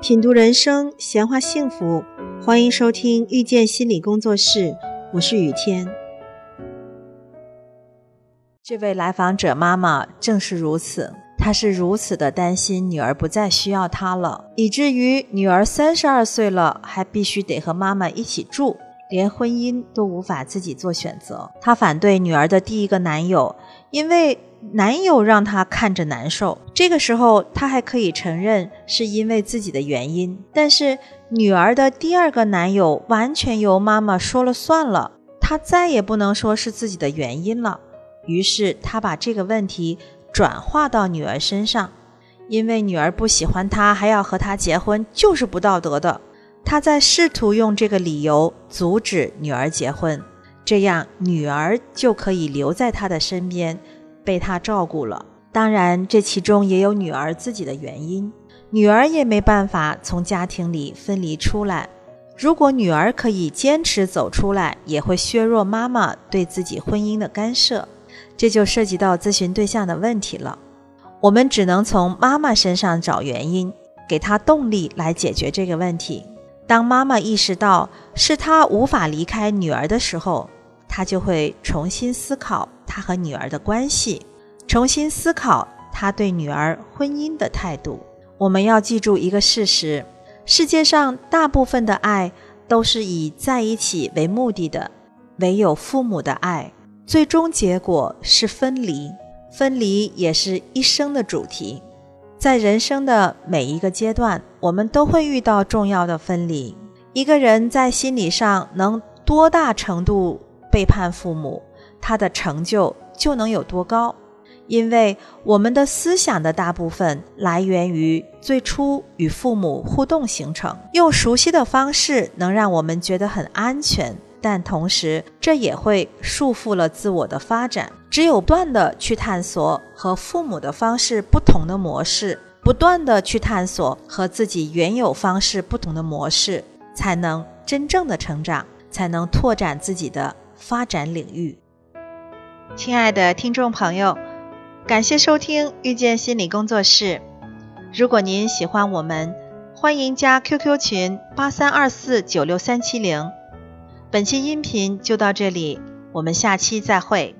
品读人生，闲话幸福，欢迎收听遇见心理工作室，我是雨天。这位来访者妈妈正是如此，她是如此的担心女儿不再需要她了，以至于女儿三十二岁了还必须得和妈妈一起住，连婚姻都无法自己做选择。她反对女儿的第一个男友，因为。男友让她看着难受，这个时候她还可以承认是因为自己的原因。但是女儿的第二个男友完全由妈妈说了算了，她再也不能说是自己的原因了。于是她把这个问题转化到女儿身上，因为女儿不喜欢他还要和他结婚，就是不道德的。他在试图用这个理由阻止女儿结婚，这样女儿就可以留在他的身边。被他照顾了，当然这其中也有女儿自己的原因，女儿也没办法从家庭里分离出来。如果女儿可以坚持走出来，也会削弱妈妈对自己婚姻的干涉，这就涉及到咨询对象的问题了。我们只能从妈妈身上找原因，给她动力来解决这个问题。当妈妈意识到是她无法离开女儿的时候，她就会重新思考。他和女儿的关系，重新思考他对女儿婚姻的态度。我们要记住一个事实：世界上大部分的爱都是以在一起为目的的，唯有父母的爱，最终结果是分离。分离也是一生的主题。在人生的每一个阶段，我们都会遇到重要的分离。一个人在心理上能多大程度背叛父母？他的成就就能有多高？因为我们的思想的大部分来源于最初与父母互动形成，用熟悉的方式能让我们觉得很安全，但同时这也会束缚了自我的发展。只有不断的去探索和父母的方式不同的模式，不断的去探索和自己原有方式不同的模式，才能真正的成长，才能拓展自己的发展领域。亲爱的听众朋友，感谢收听遇见心理工作室。如果您喜欢我们，欢迎加 QQ 群八三二四九六三七零。本期音频就到这里，我们下期再会。